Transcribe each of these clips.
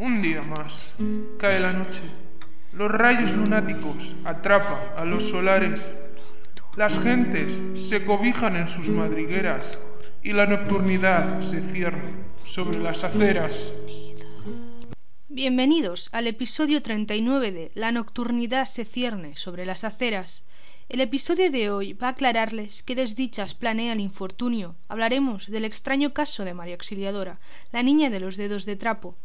Un día más. Cae la noche. Los rayos lunáticos atrapan a los solares. Las gentes se cobijan en sus madrigueras y la nocturnidad se cierne sobre las aceras. Bienvenidos al episodio 39 de La nocturnidad se cierne sobre las aceras. El episodio de hoy va a aclararles qué desdichas planea el infortunio. Hablaremos del extraño caso de María Auxiliadora, la niña de los dedos de trapo.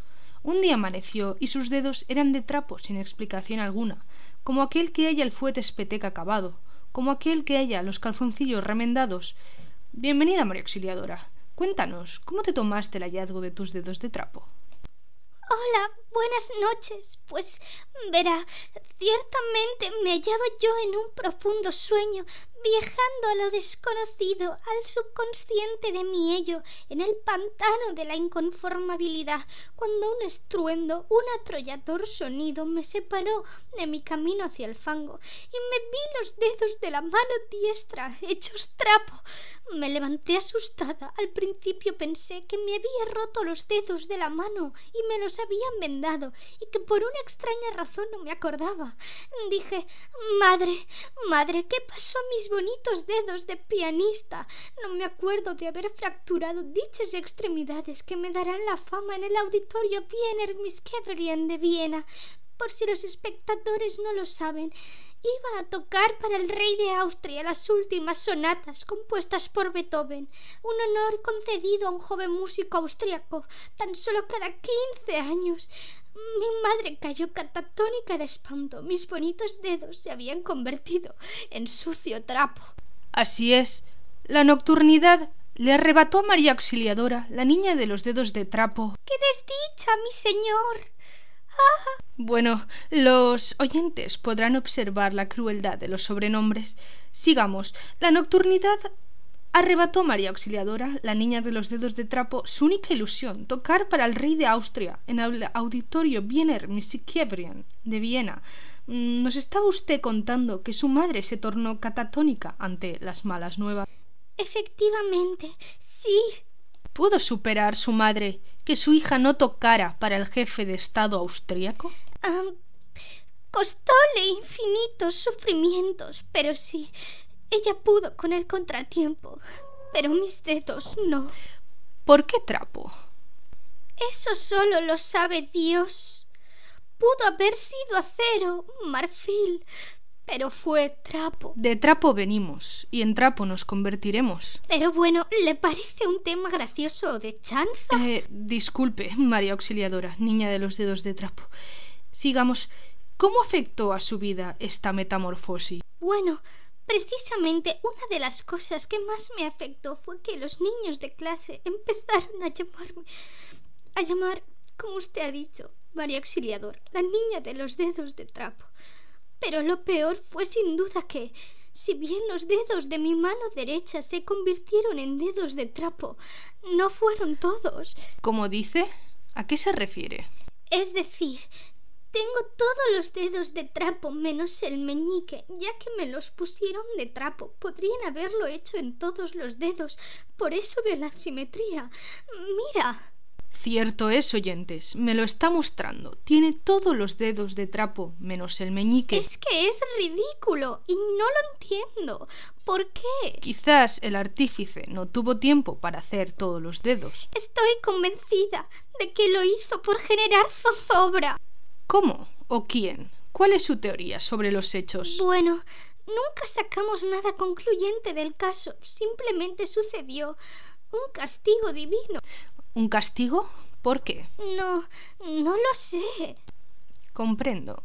Un día amaneció y sus dedos eran de trapo sin explicación alguna, como aquel que halla el fuete espeteca acabado, como aquel que halla los calzoncillos remendados. Bienvenida, María Auxiliadora. Cuéntanos, ¿cómo te tomaste el hallazgo de tus dedos de trapo? Hola, buenas noches. Pues verá, ciertamente me hallaba yo en un profundo sueño, viajando a lo desconocido, al subconsciente de mi ello, en el pantano de la inconformabilidad, cuando un estruendo, un atrollador sonido me separó de mi camino hacia el fango, y me vi los dedos de la mano diestra hechos trapo. Me levanté asustada. Al principio pensé que me había roto los dedos de la mano y me los habían vendado, y que por una extraña razón no me acordaba. Dije Madre, madre, ¿qué pasó a mis bonitos dedos de pianista. No me acuerdo de haber fracturado dichas extremidades que me darán la fama en el auditorio Wiener Miskeverian de Viena. Por si los espectadores no lo saben, iba a tocar para el rey de Austria las últimas sonatas compuestas por Beethoven, un honor concedido a un joven músico austriaco tan solo cada quince años. Mi madre cayó catatónica de espanto. Mis bonitos dedos se habían convertido en sucio trapo. Así es. La nocturnidad le arrebató a María Auxiliadora, la niña de los dedos de trapo. ¡Qué desdicha, mi señor! ¡Ah! Bueno, los oyentes podrán observar la crueldad de los sobrenombres. Sigamos. La nocturnidad arrebató María Auxiliadora, la niña de los dedos de trapo, su única ilusión, tocar para el rey de Austria en el auditorio Wiener Musikverein de Viena. Mm, nos estaba usted contando que su madre se tornó catatónica ante las malas nuevas. Efectivamente, sí. ¿Pudo superar su madre que su hija no tocara para el jefe de Estado austríaco? costóle infinitos sufrimientos, pero sí, ella pudo con el contratiempo, pero mis dedos no. ¿Por qué trapo? Eso solo lo sabe Dios. Pudo haber sido acero, marfil, pero fue trapo. De trapo venimos y en trapo nos convertiremos. Pero bueno, ¿le parece un tema gracioso de chanza? Eh, disculpe, María Auxiliadora, niña de los dedos de trapo. Sigamos. ¿Cómo afectó a su vida esta metamorfosis? Bueno, Precisamente una de las cosas que más me afectó fue que los niños de clase empezaron a llamarme, a llamar, como usted ha dicho, María Auxiliador, la niña de los dedos de trapo. Pero lo peor fue sin duda que, si bien los dedos de mi mano derecha se convirtieron en dedos de trapo, no fueron todos. ¿Cómo dice? ¿A qué se refiere? Es decir, tengo todos los dedos de trapo menos el meñique, ya que me los pusieron de trapo. Podrían haberlo hecho en todos los dedos, por eso de la simetría. Mira. Cierto es, oyentes, me lo está mostrando. Tiene todos los dedos de trapo, menos el meñique. Es que es ridículo y no lo entiendo. ¿Por qué? Quizás el artífice no tuvo tiempo para hacer todos los dedos. Estoy convencida de que lo hizo por generar zozobra. ¿Cómo o quién? ¿Cuál es su teoría sobre los hechos? Bueno, nunca sacamos nada concluyente del caso. Simplemente sucedió un castigo divino. ¿Un castigo? ¿Por qué? No, no lo sé. Comprendo.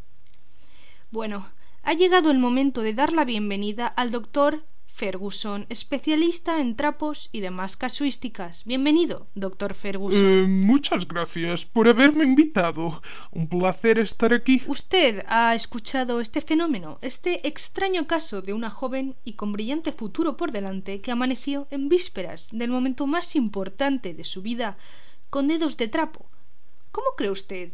Bueno, ha llegado el momento de dar la bienvenida al doctor Ferguson, especialista en trapos y demás casuísticas. Bienvenido, doctor Ferguson. Eh, muchas gracias por haberme invitado. Un placer estar aquí. Usted ha escuchado este fenómeno, este extraño caso de una joven y con brillante futuro por delante que amaneció en vísperas del momento más importante de su vida con dedos de trapo. ¿Cómo cree usted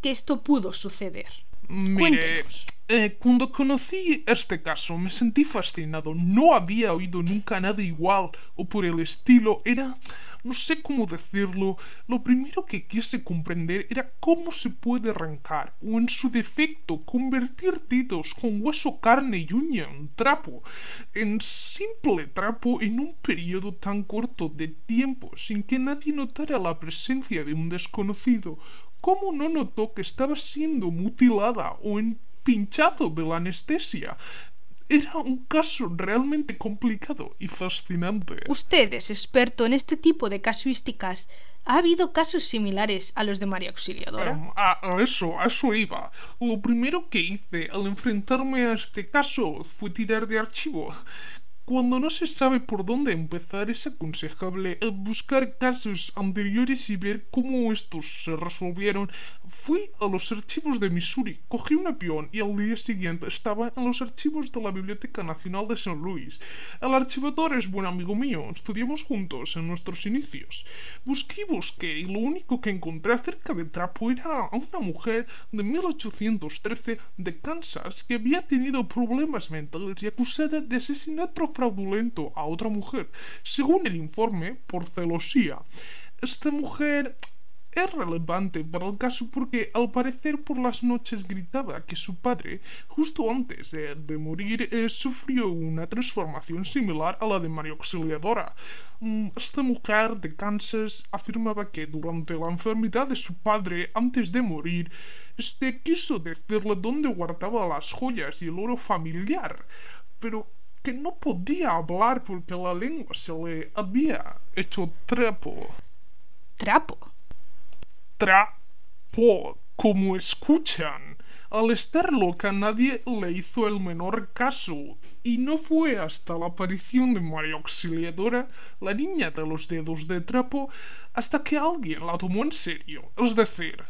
que esto pudo suceder? Mire, eh, cuando conocí este caso me sentí fascinado. No había oído nunca nada igual o por el estilo. Era no sé cómo decirlo, lo primero que quise comprender era cómo se puede arrancar, o en su defecto, convertir dedos con hueso, carne y uña en trapo, en simple trapo en un periodo tan corto de tiempo, sin que nadie notara la presencia de un desconocido. ¿Cómo no notó que estaba siendo mutilada o empinchado de la anestesia? Era un caso realmente complicado y fascinante. Usted es experto en este tipo de casuísticas. ¿Ha habido casos similares a los de María Auxiliadora? Um, a, a eso, a eso iba. Lo primero que hice al enfrentarme a este caso fue tirar de archivo. Cuando no se sabe por dónde empezar, es aconsejable buscar casos anteriores y ver cómo estos se resolvieron. Fui a los archivos de Missouri, cogí un avión y al día siguiente estaba en los archivos de la Biblioteca Nacional de St. Louis. El archivador es buen amigo mío, estudiamos juntos en nuestros inicios. Busqué y busqué y lo único que encontré acerca de Trapo era a una mujer de 1813 de Kansas que había tenido problemas mentales y acusada de asesinato fraudulento a otra mujer, según el informe, por celosía. Esta mujer es relevante para el caso porque al parecer por las noches gritaba que su padre, justo antes de, morir, eh, sufrió una transformación similar a la de María Auxiliadora. Mm, esta mujer de Kansas afirmaba que durante la enfermedad de su padre, antes de morir, este quiso decirle dónde guardaba las joyas y el oro familiar, pero que no podía hablar porque la lengua se le había hecho trapo. ¿Trapo? Trapo, como escuchan. Al estar loca nadie le hizo el menor caso, y no fue hasta la aparición de María Auxiliadora, la niña de los dedos de trapo, hasta que alguien la tomó en serio, es decir,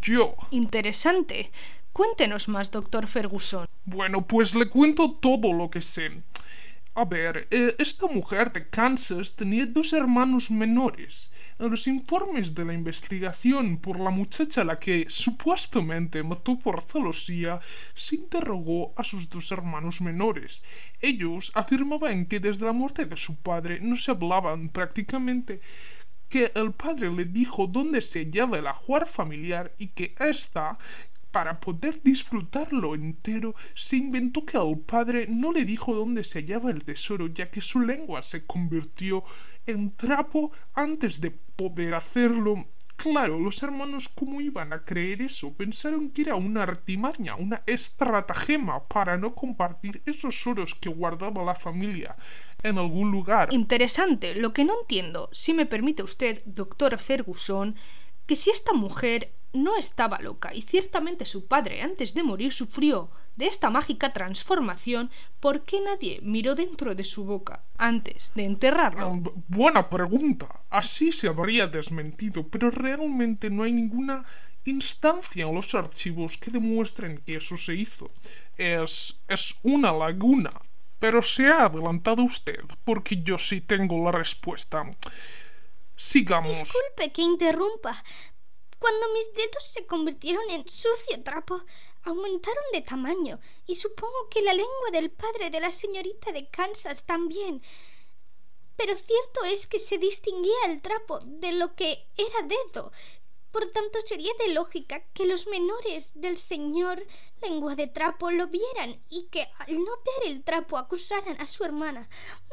yo. Interesante. Cuéntenos más, doctor Ferguson. Bueno, pues le cuento todo lo que sé. A ver, eh, esta mujer de Kansas tenía dos hermanos menores. En los informes de la investigación por la muchacha a la que supuestamente mató por celosía, se interrogó a sus dos hermanos menores. Ellos afirmaban que desde la muerte de su padre no se hablaban prácticamente que el padre le dijo dónde se hallaba el ajuar familiar y que ésta para poder disfrutarlo entero, se inventó que al padre no le dijo dónde se hallaba el tesoro, ya que su lengua se convirtió en trapo antes de poder hacerlo. Claro, los hermanos, ¿cómo iban a creer eso? Pensaron que era una artimaña, una estratagema para no compartir esos oros que guardaba la familia en algún lugar. Interesante. Lo que no entiendo, si me permite usted, doctor Ferguson, que si esta mujer no estaba loca y ciertamente su padre antes de morir sufrió de esta mágica transformación, ¿por qué nadie miró dentro de su boca antes de enterrarlo? Ah, buena pregunta. Así se habría desmentido, pero realmente no hay ninguna instancia en los archivos que demuestren que eso se hizo. Es, es una laguna. Pero se ha adelantado usted, porque yo sí tengo la respuesta. Sigamos. Disculpe que interrumpa, cuando mis dedos se convirtieron en sucio trapo, aumentaron de tamaño, y supongo que la lengua del padre de la señorita de Kansas también. Pero cierto es que se distinguía el trapo de lo que era dedo, por tanto, sería de lógica que los menores del señor lengua de trapo lo vieran y que al no ver el trapo acusaran a su hermana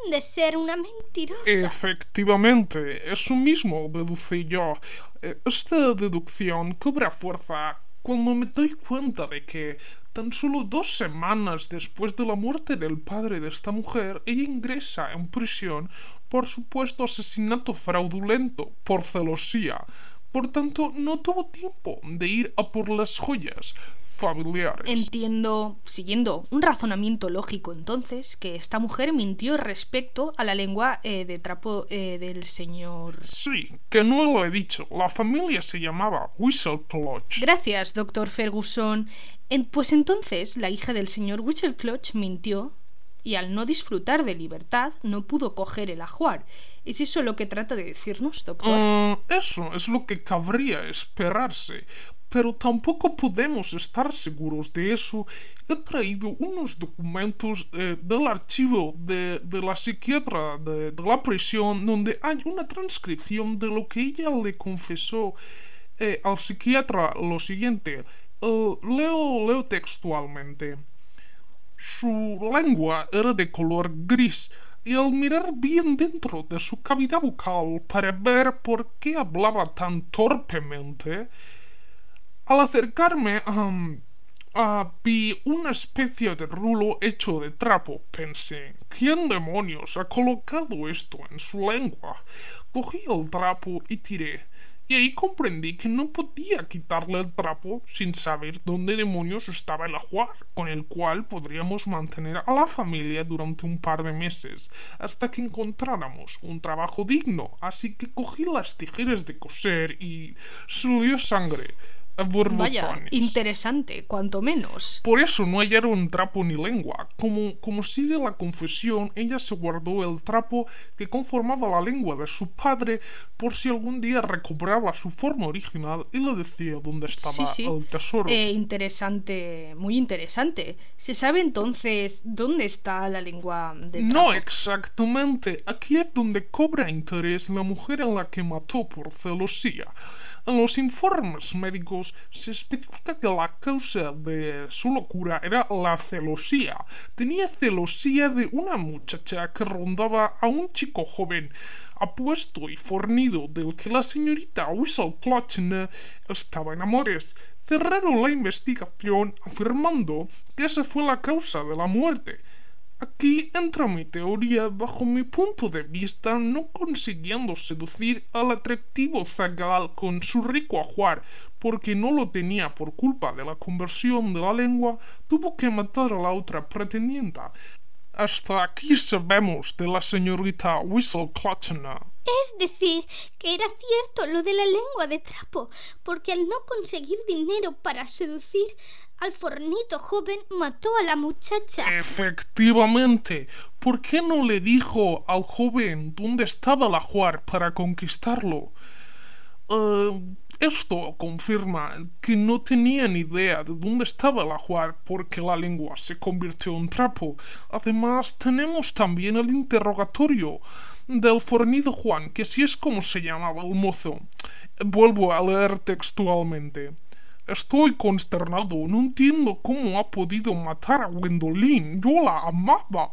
de ser una mentirosa. Efectivamente, eso mismo deducí yo. Eh, esta deducción cobra fuerza cuando me doy cuenta de que tan solo dos semanas después de la muerte del padre de esta mujer, ella ingresa en prisión por supuesto asesinato fraudulento, por celosía por tanto, no tuvo tiempo de ir a por las joyas familiares. Entiendo, siguiendo un razonamiento lógico entonces, que esta mujer mintió respecto a la lengua eh, de trapo eh, del señor. Sí, que no lo he dicho. La familia se llamaba Whistleclotch. Gracias, doctor Ferguson. pues entonces la hija del señor Whistleclotch mintió y al no disfrutar de libertad no pudo coger el ajuar. ¿Es eso lo que trata de decirnos, doctor? Mm, eso es lo que cabría esperarse. pero tampoco podemos estar seguros de eso. He traído unos documentos eh, del archivo de, la psiquiatra de, la prisión donde hay una transcripción de lo que ella le confesó eh, al psiquiatra lo siguiente. Eh, leo, leo textualmente. Su lengua era de color gris y al mirar bien dentro de su cavidad bucal para ver por qué hablaba tan torpemente, al acercarme a vi una especie de rulo hecho de trapo. Pensé, ¿quién demonios ha colocado esto en su lengua? Cogí el trapo y tiré. Y ahí comprendí que no podía quitarle el trapo sin saber dónde demonios estaba el ajuar, con el cual podríamos mantener a la familia durante un par de meses, hasta que encontráramos un trabajo digno. Así que cogí las tijeras de coser y salió sangre. Vaya, interesante, cuanto menos. Por eso no hallaron trapo ni lengua. Como, como sigue la confesión, ella se guardó el trapo que conformaba la lengua de su padre por si algún día recobraba su forma original y le decía dónde estaba el tesoro. Eh, interesante, muy interesante. ¿Se sabe entonces dónde está la lengua de trapo? No exactamente. Aquí es donde cobra interés la mujer a la que mató por celosía. En los informes médicos se especifica que la causa de su locura era la celosía. Tenía celosía de una muchacha que rondaba a un chico joven, apuesto y fornido del que la señorita Whistle estaba en amores. Cerraron la investigación afirmando que esa fue la causa de la muerte. Aquí entra mi teoría bajo mi punto de vista no consiguiendo seducir al atractivo zagal con su rico ajuar porque no lo tenía por culpa de la conversión de la lengua, tuvo que matar a la otra pretendienta. Hasta aquí sabemos de la señorita Whistle Es decir, que era cierto lo de la lengua de trapo, porque al no conseguir dinero para seducir al fornito joven mató a la muchacha. Efectivamente. ¿Por qué no le dijo al joven dónde estaba la Juar para conquistarlo? Eh, esto confirma que no tenía ni idea de dónde estaba la Juar porque la lengua se convirtió en trapo. Además, tenemos también el interrogatorio del fornido Juan, que si es como se llamaba el mozo. Vuelvo a leer textualmente. Estoy consternado. No entiendo cómo ha podido matar a Gwendolyn. Yo la amaba.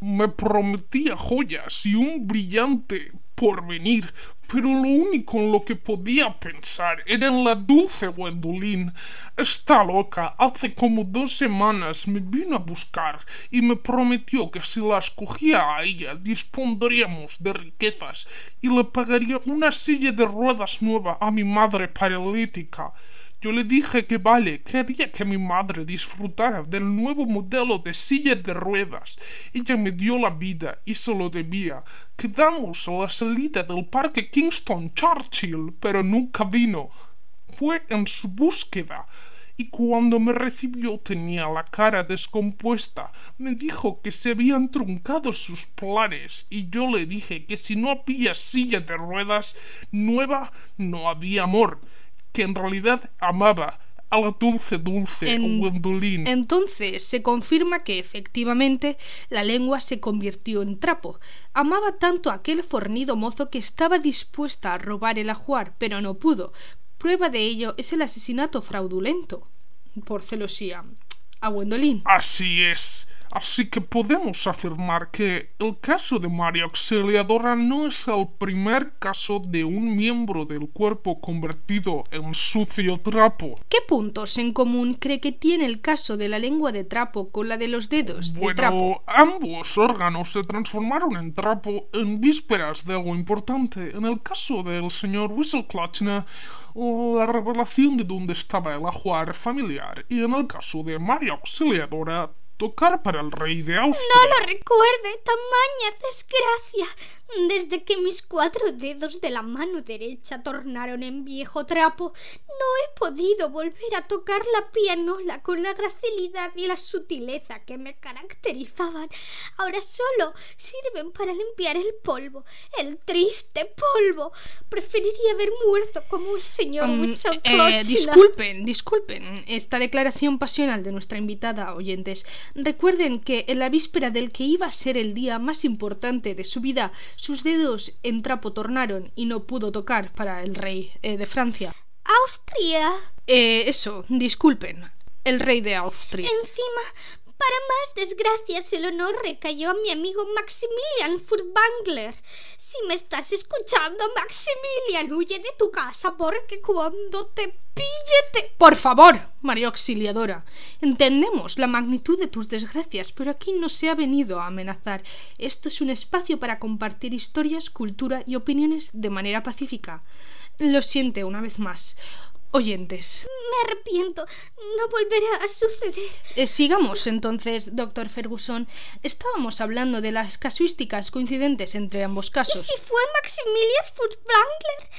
Me prometía joyas y un brillante porvenir, pero lo único en lo que podía pensar era en la dulce Gwendolyn. Está loca. Hace como dos semanas me vino a buscar y me prometió que si la escogía a ella dispondríamos de riquezas y le pagaría una silla de ruedas nueva a mi madre paralítica. Yo le dije que vale, quería que mi madre disfrutara del nuevo modelo de silla de ruedas. Ella me dio la vida y se lo debía. Quedamos a la salida del parque Kingston Churchill, pero nunca vino. Fue en su búsqueda y cuando me recibió tenía la cara descompuesta. Me dijo que se habían truncado sus planes y yo le dije que si no había silla de ruedas nueva no había amor que en realidad amaba a la dulce dulce Gwendolyn. Entonces se confirma que efectivamente la lengua se convirtió en trapo. Amaba tanto a aquel fornido mozo que estaba dispuesta a robar el ajuar, pero no pudo. Prueba de ello es el asesinato fraudulento por celosía a Gwendolyn. Así es. Así que podemos afirmar que el caso de María Auxiliadora no es el primer caso de un miembro del cuerpo convertido en sucio trapo. ¿Qué puntos en común cree que tiene el caso de la lengua de trapo con la de los dedos de trapo? ambos órganos se transformaron en trapo en vísperas de algo importante. En el caso del señor Whistleclatchner, la revelación de dónde estaba el ajuar familiar y en el caso de María Auxiliadora tocar para el rey de Austria. No lo recuerde, tamaña desgracia. Desde que mis cuatro dedos de la mano derecha tornaron en viejo trapo, No he podido volver a tocar la pianola con la gracilidad y la sutileza que me caracterizaban. Ahora solo sirven para limpiar el polvo, el triste polvo. Preferiría haber muerto como el señor eh, Clochila. disculpen, disculpen esta declaración pasional de nuestra invitada, oyentes. Recuerden que en la víspera del que iba a ser el día más importante de su vida, sus dedos en trapo tornaron y no pudo tocar para el rey eh, de Francia. Austria. Eh, eso, disculpen, el rey de Austria. Encima, para más desgracias, el honor recayó a mi amigo Maximilian Furtwängler. Si me estás escuchando, Maximilian, huye de tu casa porque cuando te pille te... Por favor, María Auxiliadora, entendemos la magnitud de tus desgracias, pero aquí no se ha venido a amenazar. Esto es un espacio para compartir historias, cultura y opiniones de manera pacífica. Lo siente una vez más. Oyentes, Me arrepiento. No volverá a suceder. eh, sigamos entonces, doctor Ferguson. Estábamos hablando de las casuísticas coincidentes entre ambos ¿Y casos. si fue Maximilian Furtwängler?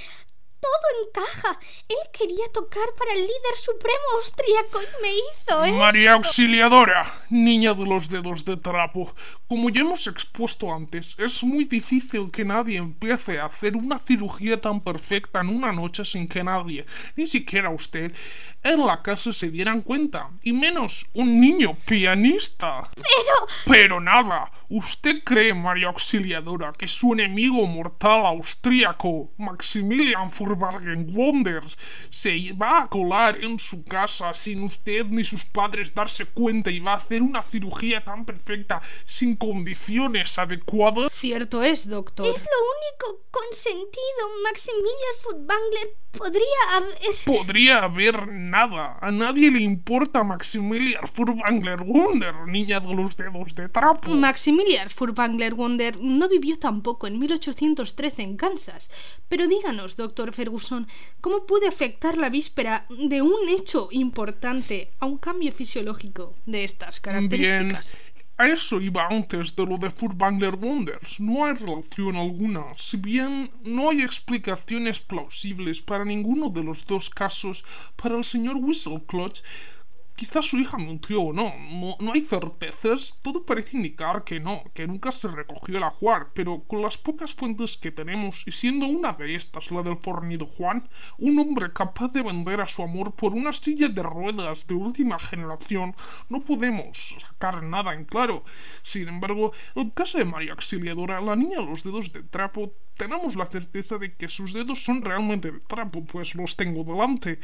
Todo encaja. Él quería tocar para el líder supremo austríaco y me hizo esto. María Auxiliadora, niña de los dedos de trapo, como ya hemos expuesto antes, es muy difícil que nadie empiece a hacer una cirugía tan perfecta en una noche sin que nadie, ni siquiera usted, en la casa se dieran cuenta, y menos un niño pianista. Pero... Pero nada, ¿usted cree, María Auxiliadora, que su enemigo mortal austríaco, Maximilian Furtwagen Wonders, se va a colar en su casa sin usted ni sus padres darse cuenta y va a hacer una cirugía tan perfecta sin condiciones adecuadas? Cierto es, doctor. Es lo único consentido. Maximilian Furtwängler podría haber... Podría haber nada. A nadie le importa Maximilian Furtwängler Wunder, niña de los dedos de trapo. Maximilian Furtwängler Wonder no vivió tampoco en 1813 en Kansas. Pero díganos, doctor Ferguson, ¿cómo puede afectar la víspera de un hecho importante a un cambio fisiológico de estas Bien, características? A eso iba antes de lo de Furtwängler Wonders. No hay relación alguna. Si bien no hay explicaciones plausibles para ninguno de los dos casos, para el señor quizás su hija mintió o no. no. No hay certezas. Todo parece indicar que no, que nunca se recogió el ajuar, pero con las pocas fuentes que tenemos, y siendo una de estas la del fornido Juan, un hombre capaz de vender a su amor por una silla de ruedas de última generación, no podemos sacar nada en claro. Sin embargo, el caso de María Auxiliadora, la niña los dedos de trapo, tenemos la certeza de que sus dedos son realmente de trapo, pues los tengo delante.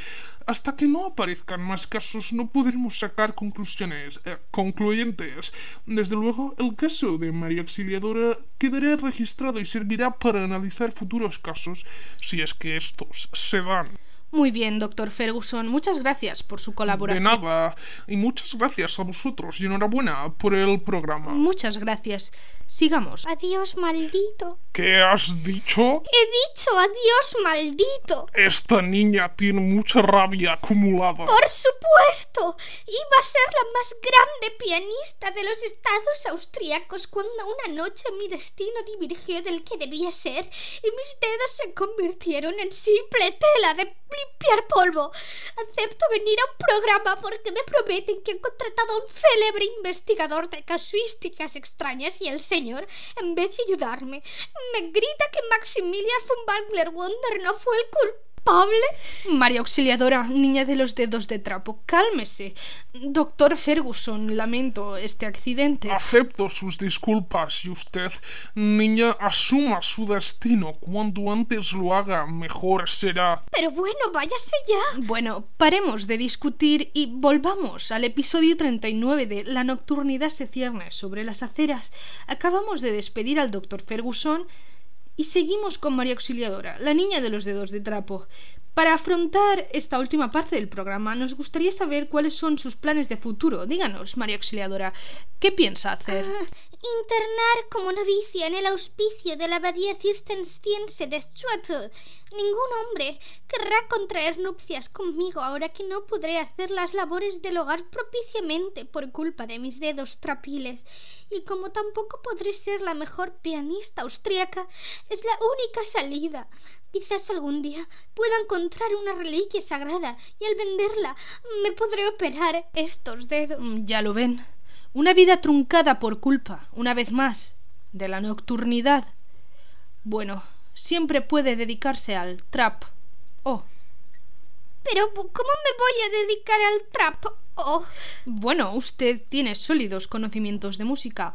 Hasta que no aparezcan más casos, no podremos sacar conclusiones eh, concluyentes. Desde luego, el caso de María Auxiliadora quedará registrado y servirá para analizar futuros casos, si es que estos se dan. Muy bien, doctor Ferguson. Muchas gracias por su De colaboración. nada, y muchas gracias a vosotros y enhorabuena por el programa. Muchas gracias. Sigamos. Adiós, maldito. ¿Qué has dicho? He dicho adiós, maldito. Esta niña tiene mucha rabia acumulada. Por supuesto. Iba a ser la más grande pianista de los estados austríacos cuando una noche mi destino divergió del que debía ser y mis dedos se convirtieron en simple tela de limpiar polvo. Acepto venir a un programa porque me prometen que han contratado a un célebre investigador de casuísticas extrañas y el señor, en vez de ayudarme, me grita que Maximilian von Wagner Wonder no fue el culpable. María Auxiliadora, niña de los dedos de trapo, cálmese. Doctor Ferguson, lamento este accidente. Acepto sus disculpas y usted, niña, asuma su destino. Cuanto antes lo haga, mejor será. Pero bueno, váyase ya. Bueno, paremos de discutir y volvamos al episodio 39 de La nocturnidad se cierne sobre las aceras. Acabamos de despedir al doctor Ferguson y seguimos con María Auxiliadora, la niña de los dedos de trapo. Para afrontar esta última parte del programa, nos gustaría saber cuáles son sus planes de futuro. Díganos, María Auxiliadora, ¿qué piensa hacer? Internar como novicia en el auspicio de la abadía cisterciense de Schwatel. Ningún hombre querrá contraer nupcias conmigo ahora que no podré hacer las labores del hogar propiciamente por culpa de mis dedos trapiles. Y como tampoco podré ser la mejor pianista austríaca, es la única salida. Quizás algún día pueda encontrar una reliquia sagrada y al venderla me podré operar estos dedos. Mm, ya lo ven. Una vida truncada por culpa, una vez más, de la nocturnidad. Bueno, siempre puede dedicarse al trap. Oh. Pero ¿cómo me voy a dedicar al trap? Oh. Bueno, usted tiene sólidos conocimientos de música,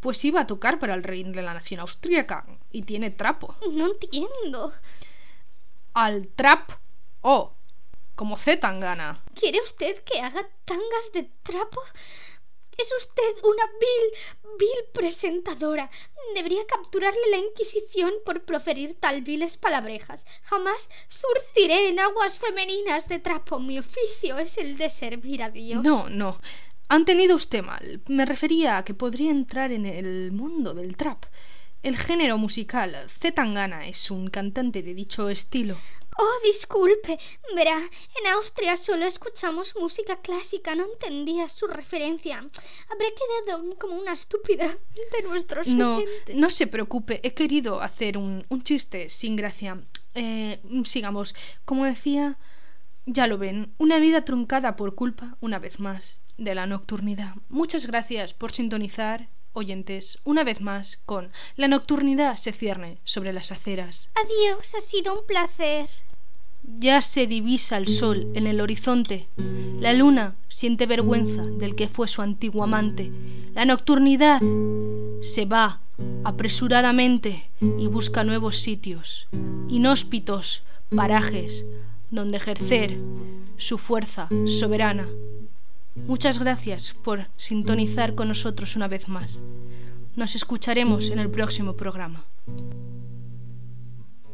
pues iba a tocar para el rey de la nación austríaca y tiene trapo. No entiendo. Al trap oh, como Z Tangana. ¿Quiere usted que haga tangas de trapo? Es usted una vil, vil presentadora. Debería capturarle la Inquisición por proferir tal viles palabrejas. Jamás zurciré en aguas femeninas de trapo. Mi oficio es el de servir a Dios. No, no. Han tenido usted mal. Me refería a que podría entrar en el mundo del trap. El género musical Zetangana es un cantante de dicho estilo. Oh, disculpe. Verá, en Austria solo escuchamos música clásica. No entendía su referencia. Habré quedado como una estúpida de nuestros No, no se preocupe. He querido hacer un, un chiste sin gracia. Eh, sigamos. Como decía, ya lo ven. Una vida truncada por culpa, una vez más, de la nocturnidad. Muchas gracias por sintonizar oyentes, una vez más con La nocturnidad se cierne sobre las aceras. Adiós, ha sido un placer. Ya se divisa el sol en el horizonte. La luna siente vergüenza del que fue su antiguo amante. La nocturnidad se va apresuradamente y busca nuevos sitios, inhóspitos parajes donde ejercer su fuerza soberana. Muchas gracias por sintonizar con nosotros una vez más. Nos escucharemos en el próximo programa.